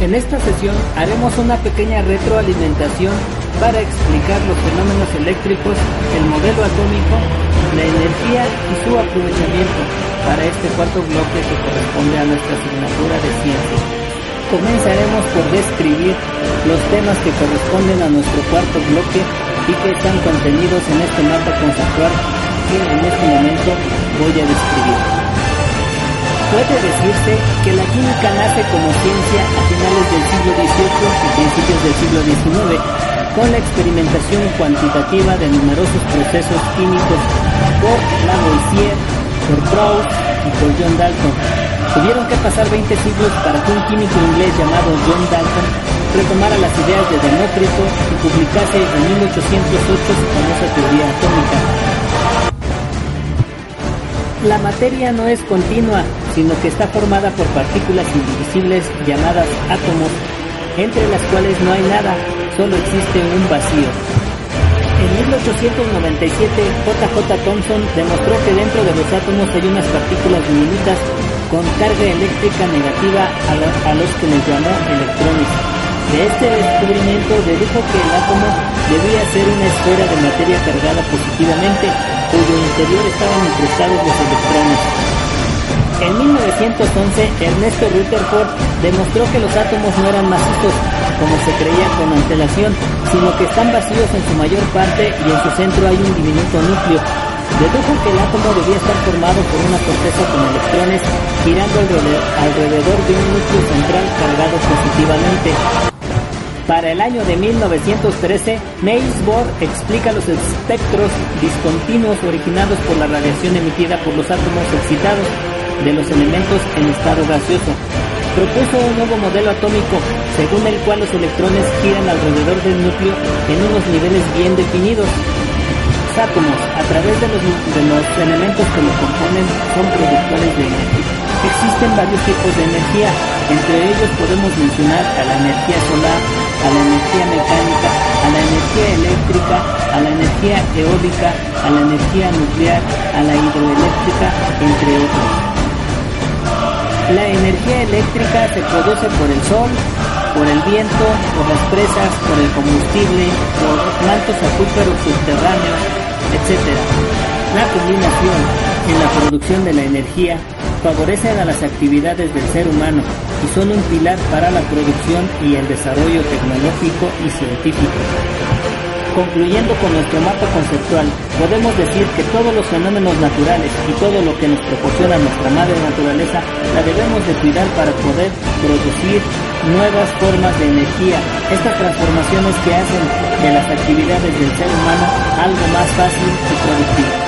En esta sesión haremos una pequeña retroalimentación para explicar los fenómenos eléctricos, el modelo atómico, la energía y su aprovechamiento para este cuarto bloque que corresponde a nuestra asignatura de ciencia. Comenzaremos por describir los temas que corresponden a nuestro cuarto bloque y que están contenidos en este mapa conceptual que en este momento voy a describir. Puede decirse que la química nace como ciencia a finales del siglo XVIII y principios del siglo XIX, con la experimentación cuantitativa de numerosos procesos químicos por Lavoisier, por Proust y por John Dalton. Tuvieron que pasar 20 siglos para que un químico inglés llamado John Dalton retomara las ideas de Demócrito y publicase en 1808 su famosa teoría atómica. La materia no es continua, sino que está formada por partículas indivisibles llamadas átomos, entre las cuales no hay nada, solo existe un vacío. En 1897, J.J. Thomson demostró que dentro de los átomos hay unas partículas diminutas con carga eléctrica negativa a, los que les llamó electrones. De este descubrimiento dedujo que el átomo debía ser una esfera de materia cargada positivamente, cuyo interior estaban incrustados los electrones. En 1911, Ernesto Rutherford demostró que los átomos no eran macizos, como se creía con antelación, sino que están vacíos en su mayor parte y en su centro hay un diminuto núcleo. Dedujo que el átomo debía estar formado por una corteza con electrones girando alrededor de un núcleo central cargado positivamente. Para el año de 1913, Niels Bohr explica los espectros discontinuos originados por la radiación emitida por los átomos excitados de los elementos en estado gaseoso. Propuso un nuevo modelo atómico, según el cual los electrones giran alrededor del núcleo en unos niveles bien definidos. Los átomos, a través de los, elementos que los componen, son productores de energía. Existen varios tipos de energía, entre ellos podemos mencionar a la energía solar, a la energía mecánica, a la energía eléctrica, a la energía eólica, a la energía nuclear, a la hidroeléctrica, entre otros. La energía eléctrica se produce por el sol, por el viento, por las presas, por el combustible, por mantos acuíferos subterráneos, etc. La combinación en la producción de la energía favorecen a las actividades del ser humano y son un pilar para la producción y el desarrollo tecnológico y científico. Concluyendo con nuestro mapa conceptual, podemos decir que todos los fenómenos naturales y todo lo que nos proporciona nuestra madre naturaleza la debemos de cuidar para poder producir nuevas formas de energía, estas transformaciones que hacen de las actividades del ser humano algo más fácil y productivo.